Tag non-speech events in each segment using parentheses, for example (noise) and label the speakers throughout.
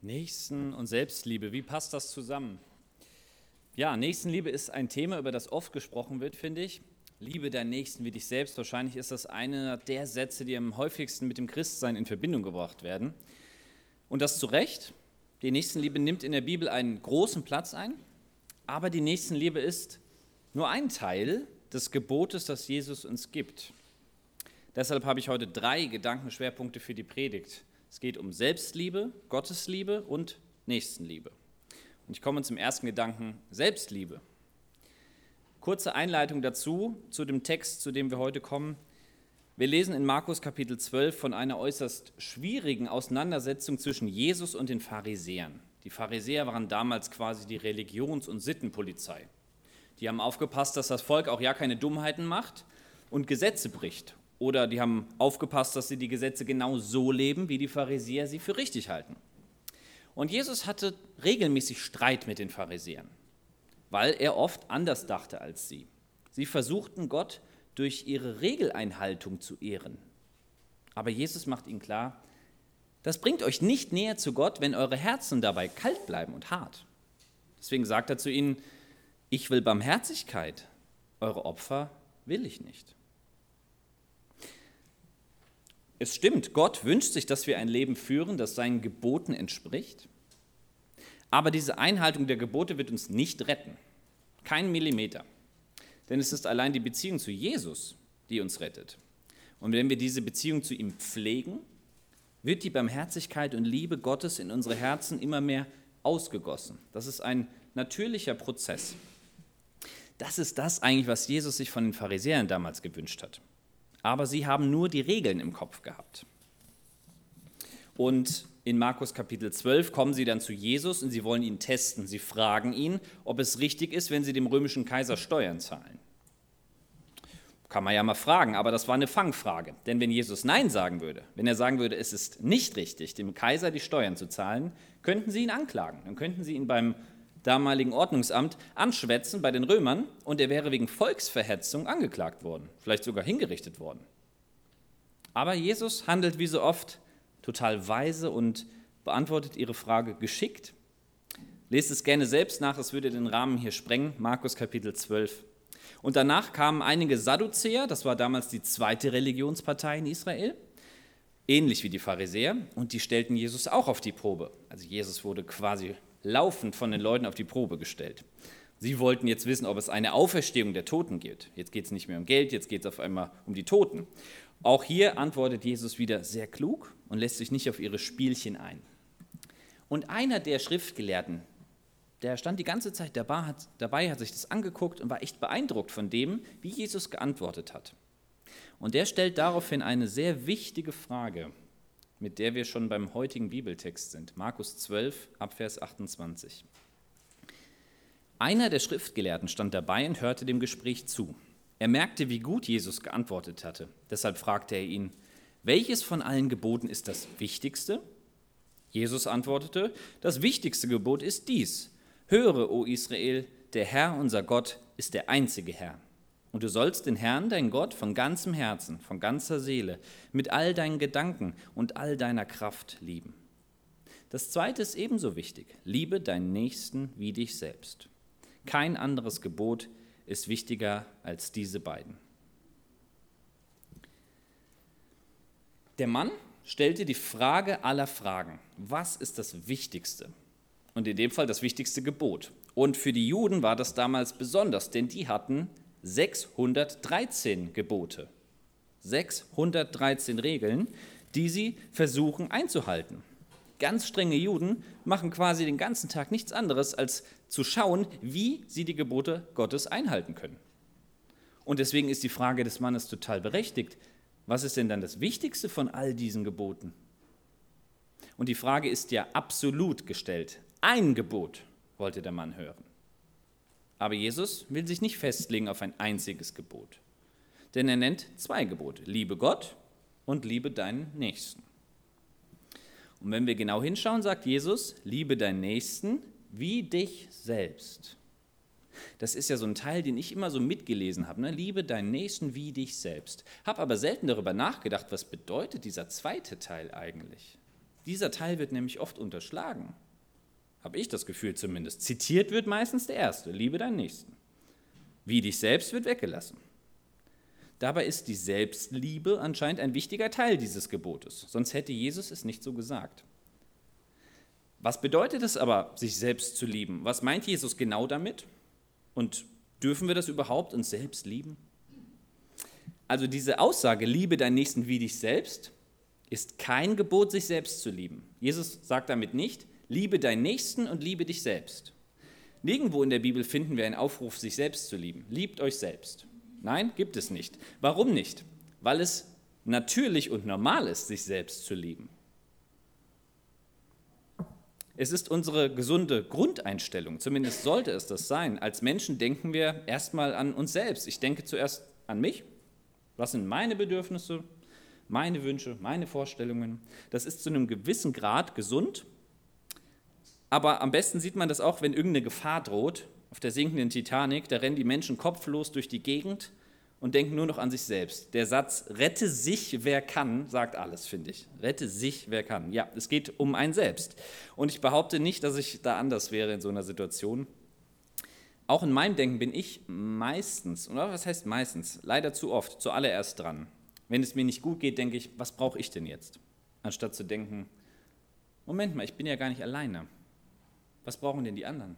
Speaker 1: Nächsten und Selbstliebe, wie passt das zusammen? Ja, Nächstenliebe ist ein Thema, über das oft gesprochen wird, finde ich. Liebe deinen Nächsten wie dich selbst. Wahrscheinlich ist das einer der Sätze, die am häufigsten mit dem Christsein in Verbindung gebracht werden. Und das zu Recht. Die Nächstenliebe nimmt in der Bibel einen großen Platz ein, aber die Nächstenliebe ist nur ein Teil des Gebotes, das Jesus uns gibt. Deshalb habe ich heute drei Gedankenschwerpunkte für die Predigt. Es geht um Selbstliebe, Gottesliebe und Nächstenliebe. Und ich komme zum ersten Gedanken, Selbstliebe. Kurze Einleitung dazu, zu dem Text, zu dem wir heute kommen. Wir lesen in Markus Kapitel 12 von einer äußerst schwierigen Auseinandersetzung zwischen Jesus und den Pharisäern. Die Pharisäer waren damals quasi die Religions- und Sittenpolizei. Die haben aufgepasst, dass das Volk auch ja keine Dummheiten macht und Gesetze bricht oder die haben aufgepasst, dass sie die Gesetze genau so leben, wie die Pharisäer sie für richtig halten. Und Jesus hatte regelmäßig Streit mit den Pharisäern, weil er oft anders dachte als sie. Sie versuchten Gott durch ihre Regeleinhaltung zu ehren. Aber Jesus macht ihnen klar, das bringt euch nicht näher zu Gott, wenn eure Herzen dabei kalt bleiben und hart. Deswegen sagt er zu ihnen, ich will Barmherzigkeit, eure Opfer will ich nicht. Es stimmt, Gott wünscht sich, dass wir ein Leben führen, das seinen Geboten entspricht. Aber diese Einhaltung der Gebote wird uns nicht retten. Kein Millimeter. Denn es ist allein die Beziehung zu Jesus, die uns rettet. Und wenn wir diese Beziehung zu ihm pflegen, wird die Barmherzigkeit und Liebe Gottes in unsere Herzen immer mehr ausgegossen. Das ist ein natürlicher Prozess. Das ist das eigentlich, was Jesus sich von den Pharisäern damals gewünscht hat aber sie haben nur die Regeln im Kopf gehabt. Und in Markus Kapitel 12 kommen sie dann zu Jesus und sie wollen ihn testen. Sie fragen ihn, ob es richtig ist, wenn sie dem römischen Kaiser Steuern zahlen. Kann man ja mal fragen, aber das war eine Fangfrage. Denn wenn Jesus Nein sagen würde, wenn er sagen würde, es ist nicht richtig, dem Kaiser die Steuern zu zahlen, könnten sie ihn anklagen. Dann könnten sie ihn beim damaligen Ordnungsamt anschwätzen bei den Römern und er wäre wegen Volksverhetzung angeklagt worden, vielleicht sogar hingerichtet worden. Aber Jesus handelt wie so oft total weise und beantwortet ihre Frage geschickt. Lest es gerne selbst nach, es würde den Rahmen hier sprengen, Markus Kapitel 12. Und danach kamen einige Sadduzäer, das war damals die zweite Religionspartei in Israel, ähnlich wie die Pharisäer, und die stellten Jesus auch auf die Probe. Also Jesus wurde quasi laufend von den Leuten auf die Probe gestellt. Sie wollten jetzt wissen, ob es eine Auferstehung der Toten gibt. Jetzt geht es nicht mehr um Geld, jetzt geht es auf einmal um die Toten. Auch hier antwortet Jesus wieder sehr klug und lässt sich nicht auf ihre Spielchen ein. Und einer der Schriftgelehrten, der stand die ganze Zeit dabei hat, sich das angeguckt und war echt beeindruckt von dem, wie Jesus geantwortet hat. Und der stellt daraufhin eine sehr wichtige Frage mit der wir schon beim heutigen Bibeltext sind. Markus 12, Abvers 28. Einer der Schriftgelehrten stand dabei und hörte dem Gespräch zu. Er merkte, wie gut Jesus geantwortet hatte. Deshalb fragte er ihn, welches von allen Geboten ist das wichtigste? Jesus antwortete, das wichtigste Gebot ist dies. Höre, o Israel, der Herr unser Gott ist der einzige Herr. Und du sollst den Herrn, dein Gott, von ganzem Herzen, von ganzer Seele, mit all deinen Gedanken und all deiner Kraft lieben. Das zweite ist ebenso wichtig. Liebe deinen Nächsten wie dich selbst. Kein anderes Gebot ist wichtiger als diese beiden. Der Mann stellte die Frage aller Fragen. Was ist das Wichtigste? Und in dem Fall das wichtigste Gebot. Und für die Juden war das damals besonders, denn die hatten 613 Gebote, 613 Regeln, die sie versuchen einzuhalten. Ganz strenge Juden machen quasi den ganzen Tag nichts anderes, als zu schauen, wie sie die Gebote Gottes einhalten können. Und deswegen ist die Frage des Mannes total berechtigt. Was ist denn dann das Wichtigste von all diesen Geboten? Und die Frage ist ja absolut gestellt. Ein Gebot wollte der Mann hören. Aber Jesus will sich nicht festlegen auf ein einziges Gebot. Denn er nennt zwei Gebote. Liebe Gott und liebe deinen Nächsten. Und wenn wir genau hinschauen, sagt Jesus, liebe deinen Nächsten wie dich selbst. Das ist ja so ein Teil, den ich immer so mitgelesen habe. Ne? Liebe deinen Nächsten wie dich selbst. Habe aber selten darüber nachgedacht, was bedeutet dieser zweite Teil eigentlich. Dieser Teil wird nämlich oft unterschlagen. Habe ich das Gefühl zumindest. Zitiert wird meistens der erste, liebe deinen Nächsten. Wie dich selbst wird weggelassen. Dabei ist die Selbstliebe anscheinend ein wichtiger Teil dieses Gebotes, sonst hätte Jesus es nicht so gesagt. Was bedeutet es aber, sich selbst zu lieben? Was meint Jesus genau damit? Und dürfen wir das überhaupt uns selbst lieben? Also diese Aussage, liebe deinen Nächsten wie dich selbst, ist kein Gebot, sich selbst zu lieben. Jesus sagt damit nicht, liebe deinen Nächsten und liebe dich selbst. Nirgendwo in der Bibel finden wir einen Aufruf, sich selbst zu lieben. Liebt euch selbst. Nein, gibt es nicht. Warum nicht? Weil es natürlich und normal ist, sich selbst zu lieben. Es ist unsere gesunde Grundeinstellung, zumindest sollte es das sein. Als Menschen denken wir erstmal an uns selbst. Ich denke zuerst an mich. Was sind meine Bedürfnisse, meine Wünsche, meine Vorstellungen? Das ist zu einem gewissen Grad gesund. Aber am besten sieht man das auch, wenn irgendeine Gefahr droht. Auf der sinkenden Titanic, da rennen die Menschen kopflos durch die Gegend und denken nur noch an sich selbst. Der Satz, rette sich, wer kann, sagt alles, finde ich. Rette sich, wer kann. Ja, es geht um ein Selbst. Und ich behaupte nicht, dass ich da anders wäre in so einer Situation. Auch in meinem Denken bin ich meistens, oder was heißt meistens, leider zu oft, zuallererst dran. Wenn es mir nicht gut geht, denke ich, was brauche ich denn jetzt? Anstatt zu denken, Moment mal, ich bin ja gar nicht alleine. Was brauchen denn die anderen?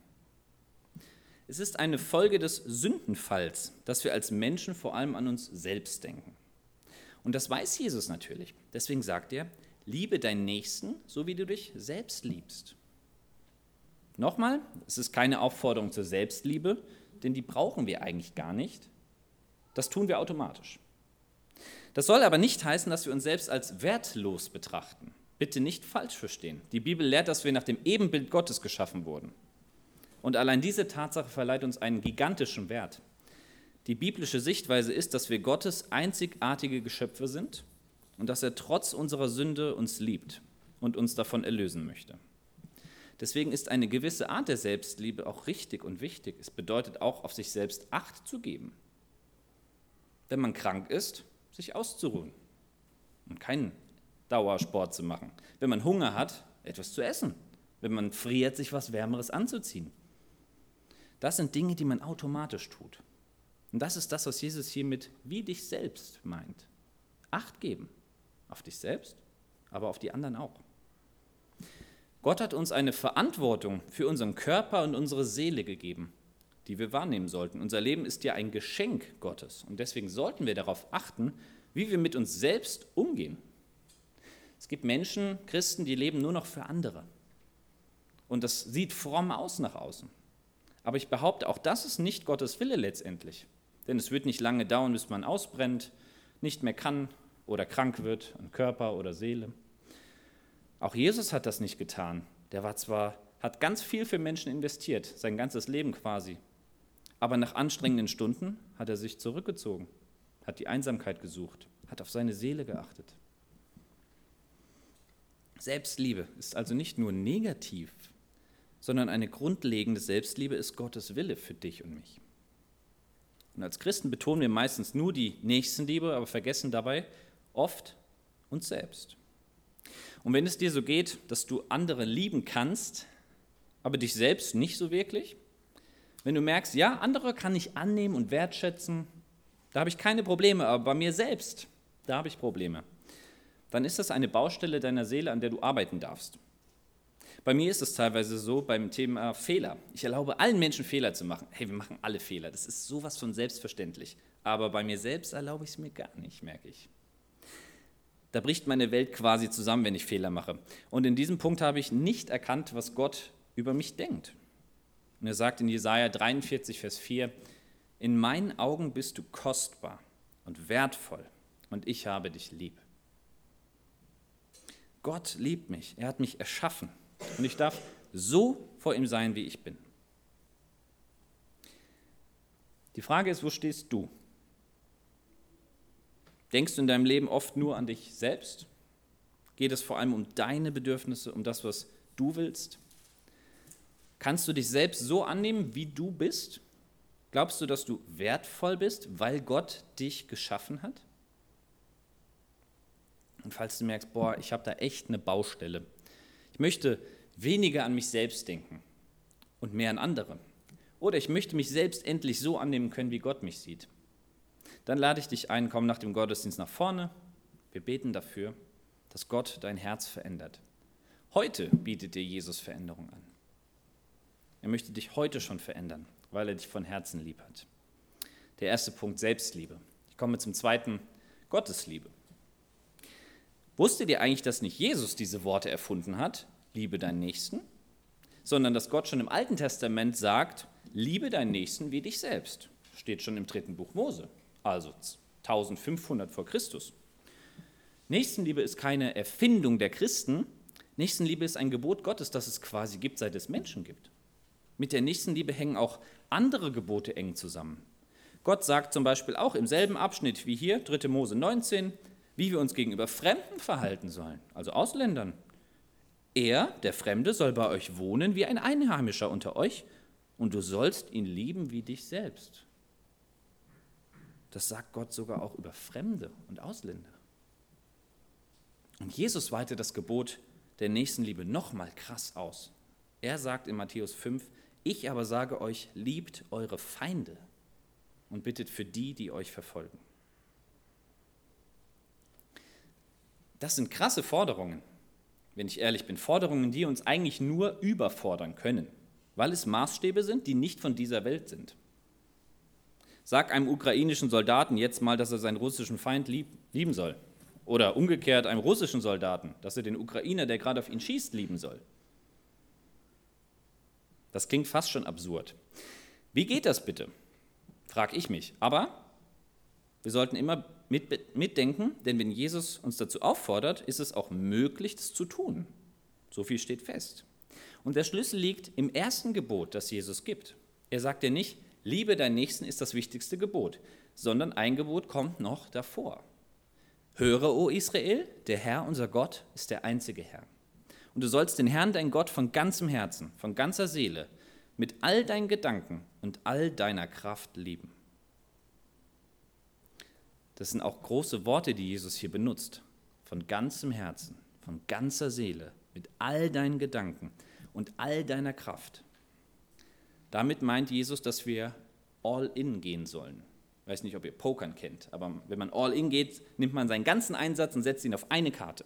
Speaker 1: Es ist eine Folge des Sündenfalls, dass wir als Menschen vor allem an uns selbst denken. Und das weiß Jesus natürlich. Deswegen sagt er, liebe deinen Nächsten, so wie du dich selbst liebst. Nochmal, es ist keine Aufforderung zur Selbstliebe, denn die brauchen wir eigentlich gar nicht. Das tun wir automatisch. Das soll aber nicht heißen, dass wir uns selbst als wertlos betrachten. Bitte nicht falsch verstehen. Die Bibel lehrt, dass wir nach dem Ebenbild Gottes geschaffen wurden. Und allein diese Tatsache verleiht uns einen gigantischen Wert. Die biblische Sichtweise ist, dass wir Gottes einzigartige Geschöpfe sind und dass er trotz unserer Sünde uns liebt und uns davon erlösen möchte. Deswegen ist eine gewisse Art der Selbstliebe auch richtig und wichtig. Es bedeutet auch, auf sich selbst Acht zu geben. Wenn man krank ist, sich auszuruhen und keinen Dauersport zu machen. Wenn man Hunger hat, etwas zu essen. Wenn man friert, sich was Wärmeres anzuziehen. Das sind Dinge, die man automatisch tut. Und das ist das, was Jesus hier mit wie dich selbst meint. Acht geben. Auf dich selbst, aber auf die anderen auch. Gott hat uns eine Verantwortung für unseren Körper und unsere Seele gegeben, die wir wahrnehmen sollten. Unser Leben ist ja ein Geschenk Gottes und deswegen sollten wir darauf achten, wie wir mit uns selbst umgehen. Es gibt Menschen, Christen, die leben nur noch für andere. Und das sieht fromm aus nach außen. Aber ich behaupte, auch das ist nicht Gottes Wille letztendlich. Denn es wird nicht lange dauern, bis man ausbrennt, nicht mehr kann oder krank wird an Körper oder Seele. Auch Jesus hat das nicht getan. Der war zwar, hat ganz viel für Menschen investiert, sein ganzes Leben quasi. Aber nach anstrengenden Stunden hat er sich zurückgezogen, hat die Einsamkeit gesucht, hat auf seine Seele geachtet. Selbstliebe ist also nicht nur negativ, sondern eine grundlegende Selbstliebe ist Gottes Wille für dich und mich. Und als Christen betonen wir meistens nur die Nächstenliebe, aber vergessen dabei oft uns selbst. Und wenn es dir so geht, dass du andere lieben kannst, aber dich selbst nicht so wirklich, wenn du merkst, ja, andere kann ich annehmen und wertschätzen, da habe ich keine Probleme, aber bei mir selbst, da habe ich Probleme, dann ist das eine Baustelle deiner Seele, an der du arbeiten darfst. Bei mir ist es teilweise so beim Thema Fehler. Ich erlaube allen Menschen Fehler zu machen. Hey, wir machen alle Fehler. Das ist sowas von selbstverständlich. Aber bei mir selbst erlaube ich es mir gar nicht, merke ich. Da bricht meine Welt quasi zusammen, wenn ich Fehler mache. Und in diesem Punkt habe ich nicht erkannt, was Gott über mich denkt. Und er sagt in Jesaja 43, Vers 4: In meinen Augen bist du kostbar und wertvoll und ich habe dich lieb. Gott liebt mich. Er hat mich erschaffen. Und ich darf so vor ihm sein, wie ich bin. Die Frage ist, wo stehst du? Denkst du in deinem Leben oft nur an dich selbst? Geht es vor allem um deine Bedürfnisse, um das, was du willst? Kannst du dich selbst so annehmen, wie du bist? Glaubst du, dass du wertvoll bist, weil Gott dich geschaffen hat? Und falls du merkst, boah, ich habe da echt eine Baustelle, möchte weniger an mich selbst denken und mehr an andere. Oder ich möchte mich selbst endlich so annehmen können, wie Gott mich sieht. Dann lade ich dich ein, komm nach dem Gottesdienst nach vorne. Wir beten dafür, dass Gott dein Herz verändert. Heute bietet dir Jesus Veränderung an. Er möchte dich heute schon verändern, weil er dich von Herzen lieb hat. Der erste Punkt, Selbstliebe. Ich komme zum zweiten, Gottesliebe. Wusstet ihr eigentlich, dass nicht Jesus diese Worte erfunden hat, liebe deinen Nächsten, sondern dass Gott schon im Alten Testament sagt, liebe deinen Nächsten wie dich selbst. Steht schon im dritten Buch Mose, also 1500 vor Christus. Nächstenliebe ist keine Erfindung der Christen. Nächstenliebe ist ein Gebot Gottes, das es quasi gibt, seit es Menschen gibt. Mit der Nächstenliebe hängen auch andere Gebote eng zusammen. Gott sagt zum Beispiel auch im selben Abschnitt wie hier, 3. Mose 19, wie wir uns gegenüber Fremden verhalten sollen, also Ausländern. Er, der Fremde, soll bei euch wohnen wie ein Einheimischer unter euch und du sollst ihn lieben wie dich selbst. Das sagt Gott sogar auch über Fremde und Ausländer. Und Jesus weitet das Gebot der Nächstenliebe nochmal krass aus. Er sagt in Matthäus 5, ich aber sage euch, liebt eure Feinde und bittet für die, die euch verfolgen. Das sind krasse Forderungen, wenn ich ehrlich bin. Forderungen, die uns eigentlich nur überfordern können weil es Maßstäbe sind, die nicht von dieser Welt sind. Sag einem ukrainischen Soldaten jetzt mal, dass er seinen russischen Feind lieb, lieben soll. Oder umgekehrt einem russischen Soldaten, dass er den Ukrainer, der gerade auf ihn schießt, lieben soll. Das klingt fast schon absurd. Wie geht das bitte? Frag ich mich. Aber wir sollten immer mit, mitdenken, denn wenn Jesus uns dazu auffordert, ist es auch möglich, das zu tun. So viel steht fest. Und der Schlüssel liegt im ersten Gebot, das Jesus gibt. Er sagt ja nicht, liebe deinen Nächsten ist das wichtigste Gebot, sondern ein Gebot kommt noch davor. Höre, o Israel, der Herr, unser Gott, ist der einzige Herr. Und du sollst den Herrn, dein Gott, von ganzem Herzen, von ganzer Seele, mit all deinen Gedanken und all deiner Kraft lieben. Das sind auch große Worte, die Jesus hier benutzt. Von ganzem Herzen, von ganzer Seele, mit all deinen Gedanken und all deiner Kraft. Damit meint Jesus, dass wir all in gehen sollen. Ich weiß nicht, ob ihr Pokern kennt, aber wenn man all in geht, nimmt man seinen ganzen Einsatz und setzt ihn auf eine Karte.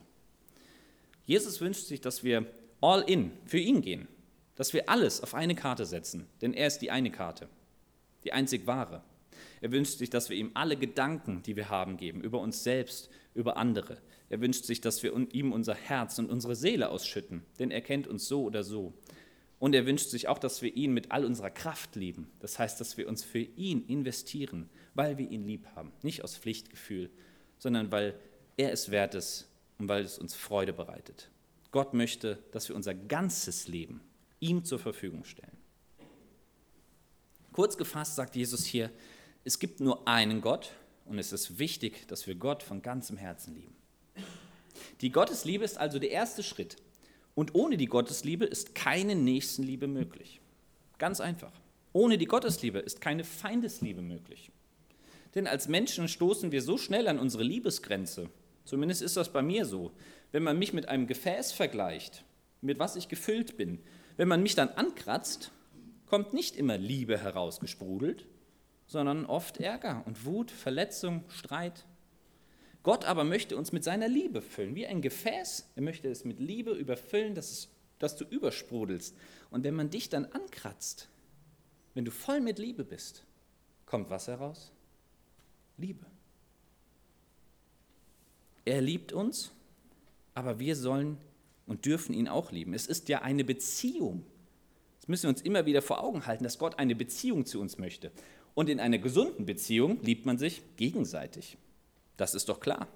Speaker 1: Jesus wünscht sich, dass wir all in für ihn gehen, dass wir alles auf eine Karte setzen, denn er ist die eine Karte, die einzig wahre. Er wünscht sich, dass wir ihm alle Gedanken, die wir haben, geben, über uns selbst, über andere. Er wünscht sich, dass wir ihm unser Herz und unsere Seele ausschütten, denn er kennt uns so oder so. Und er wünscht sich auch, dass wir ihn mit all unserer Kraft lieben. Das heißt, dass wir uns für ihn investieren, weil wir ihn lieb haben. Nicht aus Pflichtgefühl, sondern weil er es wert ist und weil es uns Freude bereitet. Gott möchte, dass wir unser ganzes Leben ihm zur Verfügung stellen. Kurz gefasst sagt Jesus hier, es gibt nur einen Gott und es ist wichtig, dass wir Gott von ganzem Herzen lieben. Die Gottesliebe ist also der erste Schritt. Und ohne die Gottesliebe ist keine Nächstenliebe möglich. Ganz einfach. Ohne die Gottesliebe ist keine Feindesliebe möglich. Denn als Menschen stoßen wir so schnell an unsere Liebesgrenze. Zumindest ist das bei mir so. Wenn man mich mit einem Gefäß vergleicht, mit was ich gefüllt bin, wenn man mich dann ankratzt, kommt nicht immer Liebe herausgesprudelt, sondern oft Ärger und Wut, Verletzung, Streit. Gott aber möchte uns mit seiner Liebe füllen, wie ein Gefäß. Er möchte es mit Liebe überfüllen, dass, es, dass du übersprudelst. Und wenn man dich dann ankratzt, wenn du voll mit Liebe bist, kommt was heraus? Liebe. Er liebt uns, aber wir sollen und dürfen ihn auch lieben. Es ist ja eine Beziehung. Das müssen wir uns immer wieder vor Augen halten, dass Gott eine Beziehung zu uns möchte. Und in einer gesunden Beziehung liebt man sich gegenseitig. Das ist doch klar.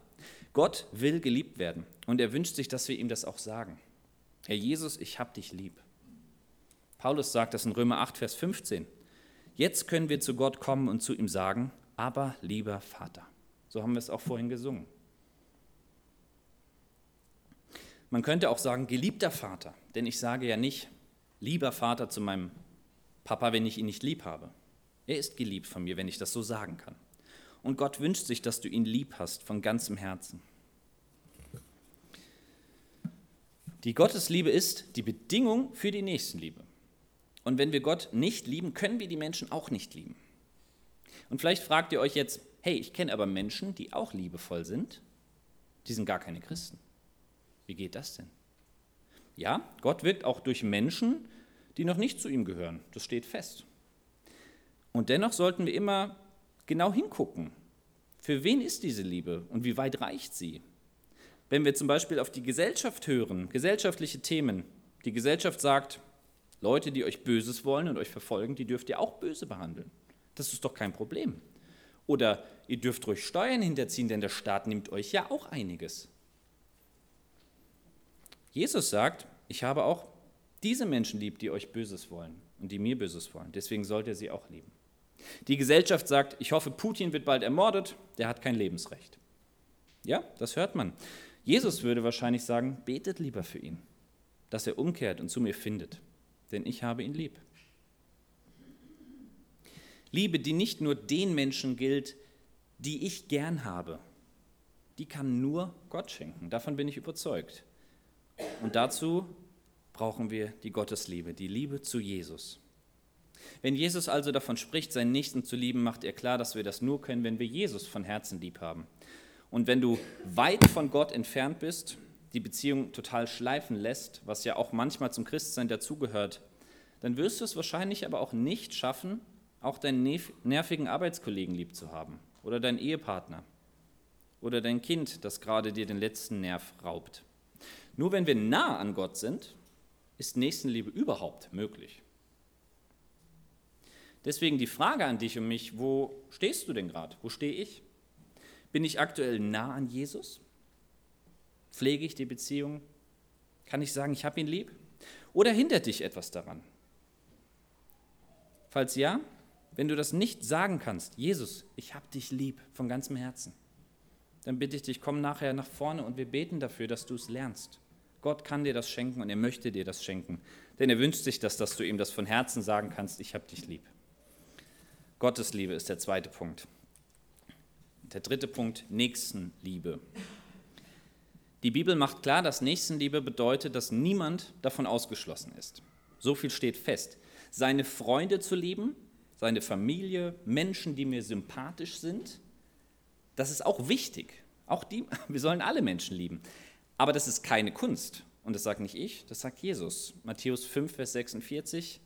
Speaker 1: Gott will geliebt werden und er wünscht sich, dass wir ihm das auch sagen. Herr Jesus, ich hab dich lieb. Paulus sagt das in Römer 8, Vers 15. Jetzt können wir zu Gott kommen und zu ihm sagen, aber lieber Vater. So haben wir es auch vorhin gesungen. Man könnte auch sagen, geliebter Vater, denn ich sage ja nicht, lieber Vater zu meinem Papa, wenn ich ihn nicht lieb habe. Er ist geliebt von mir, wenn ich das so sagen kann. Und Gott wünscht sich, dass du ihn lieb hast von ganzem Herzen. Die Gottesliebe ist die Bedingung für die Nächstenliebe. Und wenn wir Gott nicht lieben, können wir die Menschen auch nicht lieben. Und vielleicht fragt ihr euch jetzt, hey, ich kenne aber Menschen, die auch liebevoll sind, die sind gar keine Christen. Wie geht das denn? Ja, Gott wirkt auch durch Menschen, die noch nicht zu ihm gehören. Das steht fest. Und dennoch sollten wir immer genau hingucken. Für wen ist diese Liebe und wie weit reicht sie? Wenn wir zum Beispiel auf die Gesellschaft hören, gesellschaftliche Themen, die Gesellschaft sagt, Leute, die euch Böses wollen und euch verfolgen, die dürft ihr auch böse behandeln. Das ist doch kein Problem. Oder ihr dürft ruhig Steuern hinterziehen, denn der Staat nimmt euch ja auch einiges. Jesus sagt, ich habe auch diese Menschen lieb, die euch Böses wollen und die mir Böses wollen. Deswegen sollt ihr sie auch lieben. Die Gesellschaft sagt, ich hoffe, Putin wird bald ermordet, der hat kein Lebensrecht. Ja, das hört man. Jesus würde wahrscheinlich sagen, betet lieber für ihn, dass er umkehrt und zu mir findet, denn ich habe ihn lieb. Liebe, die nicht nur den Menschen gilt, die ich gern habe, die kann nur Gott schenken. Davon bin ich überzeugt. Und dazu brauchen wir die Gottesliebe, die Liebe zu Jesus. Wenn Jesus also davon spricht, seinen Nächsten zu lieben, macht er klar, dass wir das nur können, wenn wir Jesus von Herzen lieb haben. Und wenn du weit von Gott entfernt bist, die Beziehung total schleifen lässt, was ja auch manchmal zum Christsein dazugehört, dann wirst du es wahrscheinlich aber auch nicht schaffen, auch deinen nervigen Arbeitskollegen lieb zu haben oder deinen Ehepartner oder dein Kind, das gerade dir den letzten Nerv raubt. Nur wenn wir nah an Gott sind, ist Nächstenliebe überhaupt möglich. Deswegen die Frage an dich und mich, wo stehst du denn gerade? Wo stehe ich? Bin ich aktuell nah an Jesus? Pflege ich die Beziehung? Kann ich sagen, ich habe ihn lieb? Oder hindert dich etwas daran? Falls ja, wenn du das nicht sagen kannst, Jesus, ich habe dich lieb von ganzem Herzen, dann bitte ich dich, komm nachher nach vorne und wir beten dafür, dass du es lernst. Gott kann dir das schenken und er möchte dir das schenken, denn er wünscht sich das, dass du ihm das von Herzen sagen kannst, ich habe dich lieb. Gottes Liebe ist der zweite Punkt. Der dritte Punkt, Nächstenliebe. Die Bibel macht klar, dass Nächstenliebe bedeutet, dass niemand davon ausgeschlossen ist. So viel steht fest. Seine Freunde zu lieben, seine Familie, Menschen, die mir sympathisch sind, das ist auch wichtig. Auch die, (laughs) wir sollen alle Menschen lieben. Aber das ist keine Kunst. Und das sagt nicht ich, das sagt Jesus. Matthäus 5, Vers 46.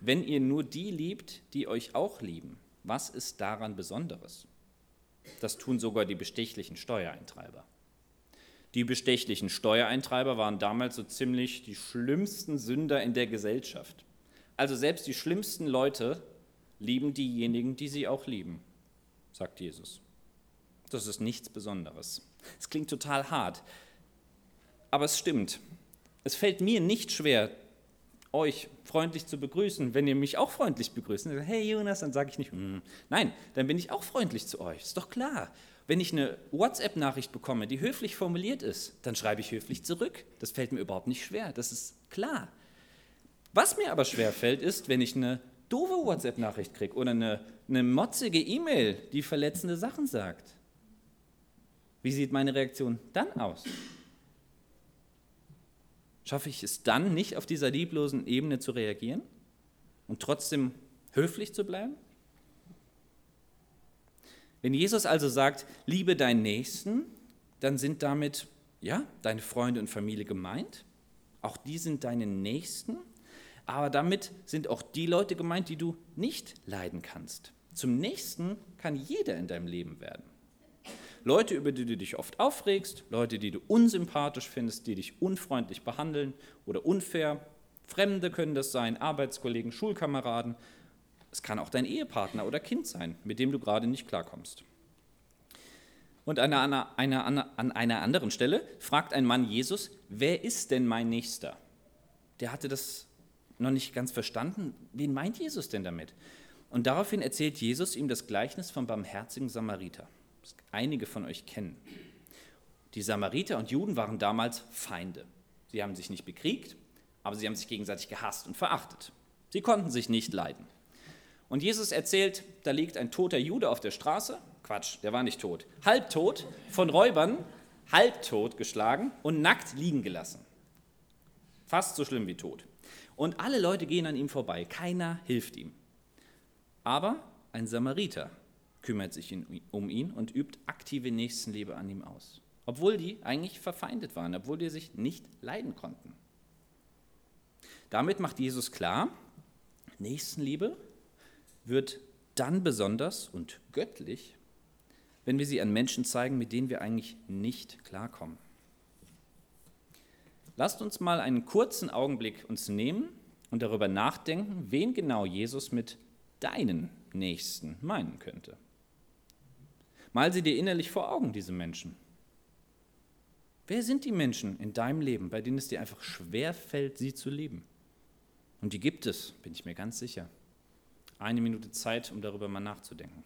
Speaker 1: Wenn ihr nur die liebt, die euch auch lieben, was ist daran Besonderes? Das tun sogar die bestechlichen Steuereintreiber. Die bestechlichen Steuereintreiber waren damals so ziemlich die schlimmsten Sünder in der Gesellschaft. Also selbst die schlimmsten Leute lieben diejenigen, die sie auch lieben, sagt Jesus. Das ist nichts Besonderes. Es klingt total hart, aber es stimmt. Es fällt mir nicht schwer, euch freundlich zu begrüßen, wenn ihr mich auch freundlich begrüßt. Hey Jonas, dann sage ich nicht, mm. nein, dann bin ich auch freundlich zu euch. Ist doch klar. Wenn ich eine WhatsApp-Nachricht bekomme, die höflich formuliert ist, dann schreibe ich höflich zurück. Das fällt mir überhaupt nicht schwer. Das ist klar. Was mir aber schwer fällt, ist, wenn ich eine doofe WhatsApp-Nachricht kriege oder eine, eine motzige E-Mail, die verletzende Sachen sagt. Wie sieht meine Reaktion dann aus? Schaffe ich es dann nicht, auf dieser lieblosen Ebene zu reagieren und trotzdem höflich zu bleiben? Wenn Jesus also sagt, liebe deinen Nächsten, dann sind damit ja deine Freunde und Familie gemeint. Auch die sind deine Nächsten, aber damit sind auch die Leute gemeint, die du nicht leiden kannst. Zum Nächsten kann jeder in deinem Leben werden. Leute, über die du dich oft aufregst, Leute, die du unsympathisch findest, die dich unfreundlich behandeln oder unfair. Fremde können das sein, Arbeitskollegen, Schulkameraden. Es kann auch dein Ehepartner oder Kind sein, mit dem du gerade nicht klarkommst. Und an einer, einer, an einer anderen Stelle fragt ein Mann Jesus, wer ist denn mein Nächster? Der hatte das noch nicht ganz verstanden. Wen meint Jesus denn damit? Und daraufhin erzählt Jesus ihm das Gleichnis vom barmherzigen Samariter einige von euch kennen. Die Samariter und Juden waren damals Feinde. Sie haben sich nicht bekriegt, aber sie haben sich gegenseitig gehasst und verachtet. Sie konnten sich nicht leiden. Und Jesus erzählt, da liegt ein toter Jude auf der Straße. Quatsch, der war nicht tot. Halbtot, von Räubern, halbtot geschlagen und nackt liegen gelassen. Fast so schlimm wie tot. Und alle Leute gehen an ihm vorbei. Keiner hilft ihm. Aber ein Samariter kümmert sich um ihn und übt aktive Nächstenliebe an ihm aus. Obwohl die eigentlich verfeindet waren, obwohl die sich nicht leiden konnten. Damit macht Jesus klar, Nächstenliebe wird dann besonders und göttlich, wenn wir sie an Menschen zeigen, mit denen wir eigentlich nicht klarkommen. Lasst uns mal einen kurzen Augenblick uns nehmen und darüber nachdenken, wen genau Jesus mit deinen Nächsten meinen könnte. Mal sie dir innerlich vor Augen, diese Menschen. Wer sind die Menschen in deinem Leben, bei denen es dir einfach schwer fällt, sie zu lieben? Und die gibt es, bin ich mir ganz sicher. Eine Minute Zeit, um darüber mal nachzudenken.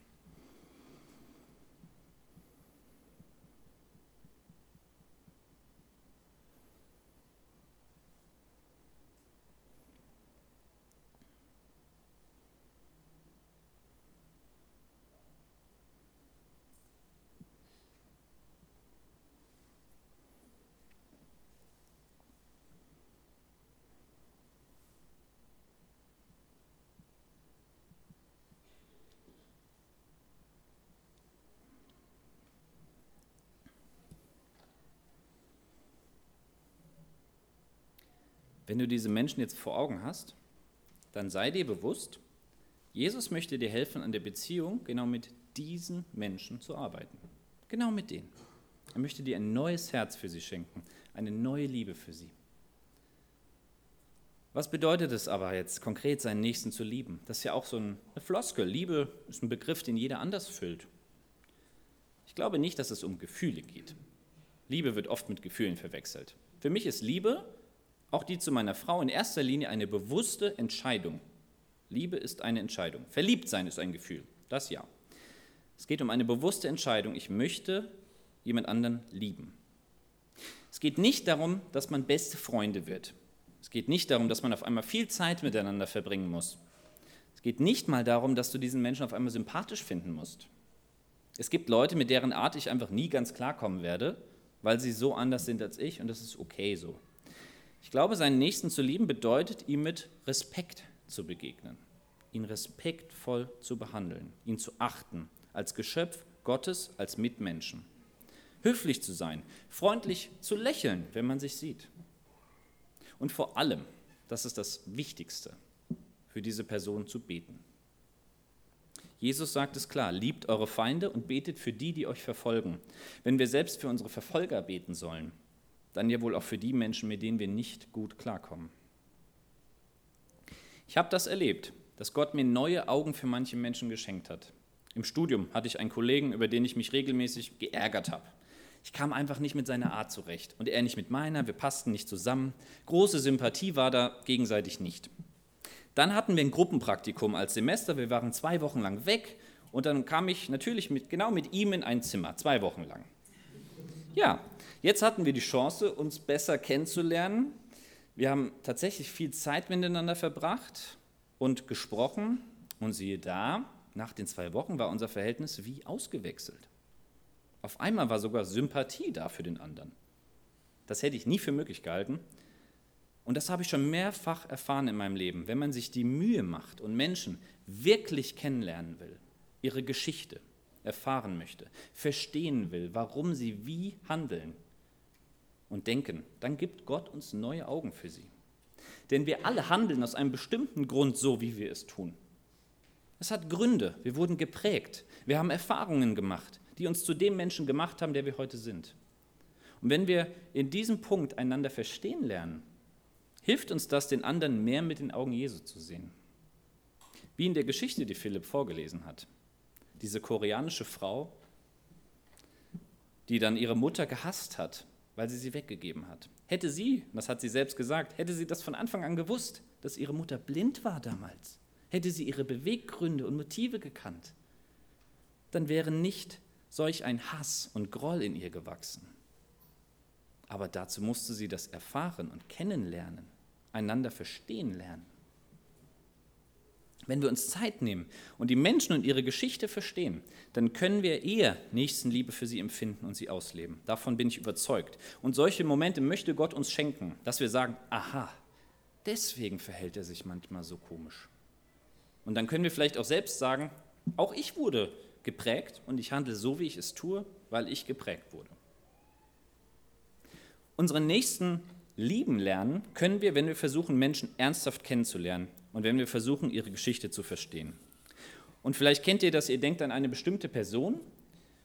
Speaker 1: Wenn du diese Menschen jetzt vor Augen hast, dann sei dir bewusst, Jesus möchte dir helfen, an der Beziehung genau mit diesen Menschen zu arbeiten. Genau mit denen. Er möchte dir ein neues Herz für sie schenken, eine neue Liebe für sie. Was bedeutet es aber jetzt konkret, seinen Nächsten zu lieben? Das ist ja auch so eine Floskel. Liebe ist ein Begriff, den jeder anders füllt. Ich glaube nicht, dass es um Gefühle geht. Liebe wird oft mit Gefühlen verwechselt. Für mich ist Liebe auch die zu meiner Frau, in erster Linie eine bewusste Entscheidung. Liebe ist eine Entscheidung. Verliebt sein ist ein Gefühl, das ja. Es geht um eine bewusste Entscheidung. Ich möchte jemand anderen lieben. Es geht nicht darum, dass man beste Freunde wird. Es geht nicht darum, dass man auf einmal viel Zeit miteinander verbringen muss. Es geht nicht mal darum, dass du diesen Menschen auf einmal sympathisch finden musst. Es gibt Leute, mit deren Art ich einfach nie ganz klarkommen werde, weil sie so anders sind als ich und das ist okay so. Ich glaube, seinen Nächsten zu lieben bedeutet, ihm mit Respekt zu begegnen, ihn respektvoll zu behandeln, ihn zu achten, als Geschöpf Gottes, als Mitmenschen. Höflich zu sein, freundlich zu lächeln, wenn man sich sieht. Und vor allem, das ist das Wichtigste, für diese Person zu beten. Jesus sagt es klar, liebt eure Feinde und betet für die, die euch verfolgen. Wenn wir selbst für unsere Verfolger beten sollen, dann ja wohl auch für die Menschen, mit denen wir nicht gut klarkommen. Ich habe das erlebt, dass Gott mir neue Augen für manche Menschen geschenkt hat. Im Studium hatte ich einen Kollegen, über den ich mich regelmäßig geärgert habe. Ich kam einfach nicht mit seiner Art zurecht und er nicht mit meiner, wir passten nicht zusammen. Große Sympathie war da gegenseitig nicht. Dann hatten wir ein Gruppenpraktikum als Semester, wir waren zwei Wochen lang weg und dann kam ich natürlich mit, genau mit ihm in ein Zimmer, zwei Wochen lang. Ja, Jetzt hatten wir die Chance, uns besser kennenzulernen. Wir haben tatsächlich viel Zeit miteinander verbracht und gesprochen. Und siehe da, nach den zwei Wochen war unser Verhältnis wie ausgewechselt. Auf einmal war sogar Sympathie da für den anderen. Das hätte ich nie für möglich gehalten. Und das habe ich schon mehrfach erfahren in meinem Leben. Wenn man sich die Mühe macht und Menschen wirklich kennenlernen will, ihre Geschichte erfahren möchte, verstehen will, warum sie wie handeln, und denken, dann gibt Gott uns neue Augen für sie. Denn wir alle handeln aus einem bestimmten Grund so, wie wir es tun. Es hat Gründe, wir wurden geprägt, wir haben Erfahrungen gemacht, die uns zu dem Menschen gemacht haben, der wir heute sind. Und wenn wir in diesem Punkt einander verstehen lernen, hilft uns das, den anderen mehr mit den Augen Jesu zu sehen. Wie in der Geschichte, die Philipp vorgelesen hat. Diese koreanische Frau, die dann ihre Mutter gehasst hat weil sie sie weggegeben hat. Hätte sie, das hat sie selbst gesagt, hätte sie das von Anfang an gewusst, dass ihre Mutter blind war damals, hätte sie ihre Beweggründe und Motive gekannt, dann wäre nicht solch ein Hass und Groll in ihr gewachsen. Aber dazu musste sie das erfahren und kennenlernen, einander verstehen lernen. Wenn wir uns Zeit nehmen und die Menschen und ihre Geschichte verstehen, dann können wir eher Nächstenliebe für sie empfinden und sie ausleben. Davon bin ich überzeugt. Und solche Momente möchte Gott uns schenken, dass wir sagen, aha, deswegen verhält er sich manchmal so komisch. Und dann können wir vielleicht auch selbst sagen, auch ich wurde geprägt und ich handle so, wie ich es tue, weil ich geprägt wurde. Unseren Nächsten lieben lernen können wir, wenn wir versuchen, Menschen ernsthaft kennenzulernen und wenn wir versuchen, ihre Geschichte zu verstehen. Und vielleicht kennt ihr das, ihr denkt an eine bestimmte Person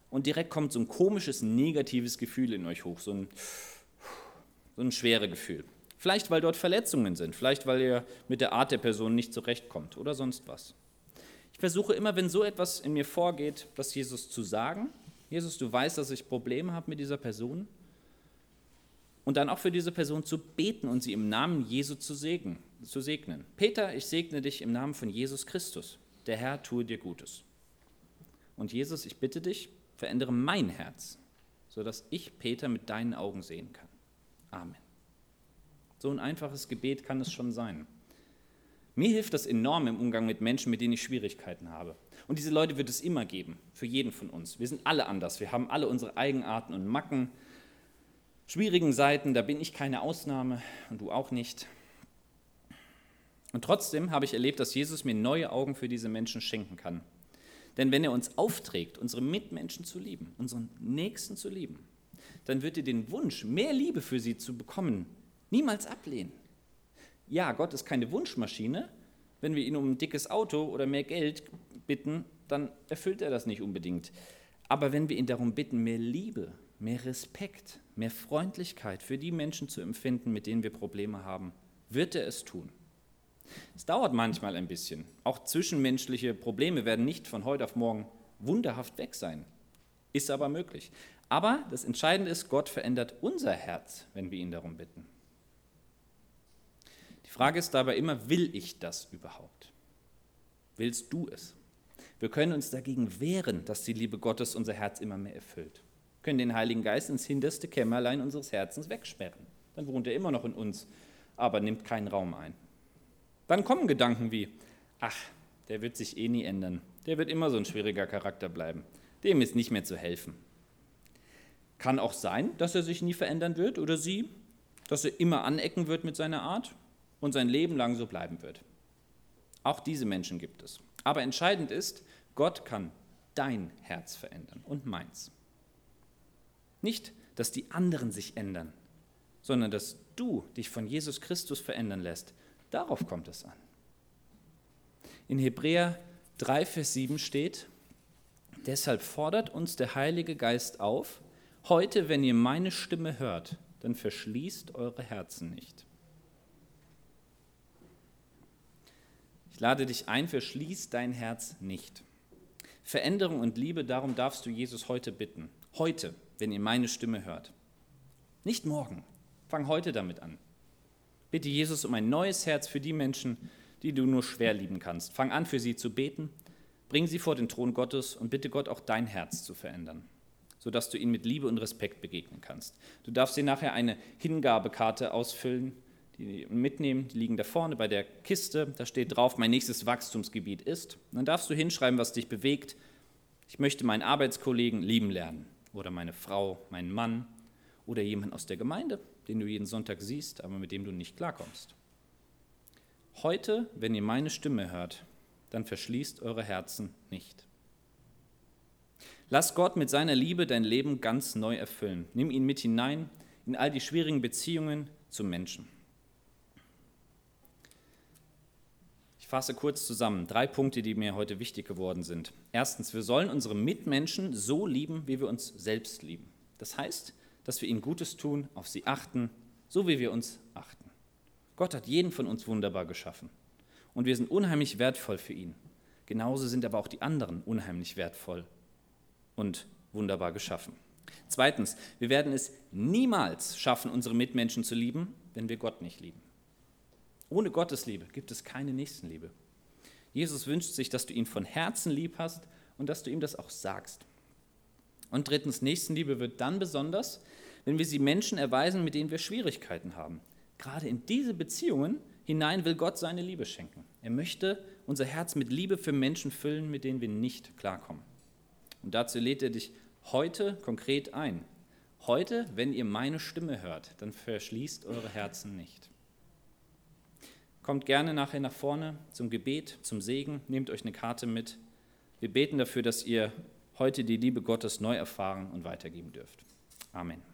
Speaker 1: und direkt kommt so ein komisches, negatives Gefühl in euch hoch, so ein, so ein schweres Gefühl. Vielleicht, weil dort Verletzungen sind, vielleicht, weil ihr mit der Art der Person nicht zurechtkommt oder sonst was. Ich versuche immer, wenn so etwas in mir vorgeht, das Jesus zu sagen. Jesus, du weißt, dass ich Probleme habe mit dieser Person. Und dann auch für diese Person zu beten und sie im Namen Jesu zu segnen zu segnen. Peter, ich segne dich im Namen von Jesus Christus. Der Herr tue dir Gutes. Und Jesus, ich bitte dich, verändere mein Herz, sodass ich Peter mit deinen Augen sehen kann. Amen. So ein einfaches Gebet kann es schon sein. Mir hilft das enorm im Umgang mit Menschen, mit denen ich Schwierigkeiten habe. Und diese Leute wird es immer geben, für jeden von uns. Wir sind alle anders, wir haben alle unsere Eigenarten und Macken, schwierigen Seiten, da bin ich keine Ausnahme und du auch nicht. Und trotzdem habe ich erlebt, dass Jesus mir neue Augen für diese Menschen schenken kann. Denn wenn er uns aufträgt, unsere Mitmenschen zu lieben, unseren Nächsten zu lieben, dann wird er den Wunsch, mehr Liebe für sie zu bekommen, niemals ablehnen. Ja, Gott ist keine Wunschmaschine. Wenn wir ihn um ein dickes Auto oder mehr Geld bitten, dann erfüllt er das nicht unbedingt. Aber wenn wir ihn darum bitten, mehr Liebe, mehr Respekt, mehr Freundlichkeit für die Menschen zu empfinden, mit denen wir Probleme haben, wird er es tun. Es dauert manchmal ein bisschen. Auch zwischenmenschliche Probleme werden nicht von heute auf morgen wunderhaft weg sein. Ist aber möglich. Aber das Entscheidende ist, Gott verändert unser Herz, wenn wir ihn darum bitten. Die Frage ist dabei immer, will ich das überhaupt? Willst du es? Wir können uns dagegen wehren, dass die Liebe Gottes unser Herz immer mehr erfüllt. Wir können den Heiligen Geist ins hinterste Kämmerlein unseres Herzens wegsperren. Dann wohnt er immer noch in uns, aber nimmt keinen Raum ein. Dann kommen Gedanken wie, ach, der wird sich eh nie ändern, der wird immer so ein schwieriger Charakter bleiben, dem ist nicht mehr zu helfen. Kann auch sein, dass er sich nie verändern wird oder sie, dass er immer anecken wird mit seiner Art und sein Leben lang so bleiben wird. Auch diese Menschen gibt es. Aber entscheidend ist, Gott kann dein Herz verändern und meins. Nicht, dass die anderen sich ändern, sondern dass du dich von Jesus Christus verändern lässt Darauf kommt es an. In Hebräer 3, Vers 7 steht, deshalb fordert uns der Heilige Geist auf, heute, wenn ihr meine Stimme hört, dann verschließt eure Herzen nicht. Ich lade dich ein, verschließ dein Herz nicht. Veränderung und Liebe, darum darfst du Jesus heute bitten. Heute, wenn ihr meine Stimme hört. Nicht morgen. Fang heute damit an. Bitte Jesus um ein neues Herz für die Menschen, die du nur schwer lieben kannst. Fang an, für sie zu beten, bring sie vor den Thron Gottes und bitte Gott auch dein Herz zu verändern, sodass du ihnen mit Liebe und Respekt begegnen kannst. Du darfst dir nachher eine Hingabekarte ausfüllen, die mitnehmen, die liegen da vorne bei der Kiste, da steht drauf, mein nächstes Wachstumsgebiet ist. Und dann darfst du hinschreiben, was dich bewegt. Ich möchte meinen Arbeitskollegen lieben lernen oder meine Frau, meinen Mann oder jemand aus der Gemeinde den du jeden Sonntag siehst, aber mit dem du nicht klarkommst. Heute, wenn ihr meine Stimme hört, dann verschließt eure Herzen nicht. Lass Gott mit seiner Liebe dein Leben ganz neu erfüllen. Nimm ihn mit hinein in all die schwierigen Beziehungen zum Menschen. Ich fasse kurz zusammen drei Punkte, die mir heute wichtig geworden sind. Erstens, wir sollen unsere Mitmenschen so lieben, wie wir uns selbst lieben. Das heißt, dass wir ihnen Gutes tun, auf sie achten, so wie wir uns achten. Gott hat jeden von uns wunderbar geschaffen und wir sind unheimlich wertvoll für ihn. Genauso sind aber auch die anderen unheimlich wertvoll und wunderbar geschaffen. Zweitens, wir werden es niemals schaffen, unsere Mitmenschen zu lieben, wenn wir Gott nicht lieben. Ohne Gottes Liebe gibt es keine Nächstenliebe. Jesus wünscht sich, dass du ihn von Herzen lieb hast und dass du ihm das auch sagst. Und drittens, Nächstenliebe wird dann besonders, wenn wir sie Menschen erweisen, mit denen wir Schwierigkeiten haben. Gerade in diese Beziehungen hinein will Gott seine Liebe schenken. Er möchte unser Herz mit Liebe für Menschen füllen, mit denen wir nicht klarkommen. Und dazu lädt er dich heute konkret ein. Heute, wenn ihr meine Stimme hört, dann verschließt eure Herzen nicht. Kommt gerne nachher nach vorne zum Gebet, zum Segen, nehmt euch eine Karte mit. Wir beten dafür, dass ihr heute die Liebe Gottes neu erfahren und weitergeben dürft. Amen.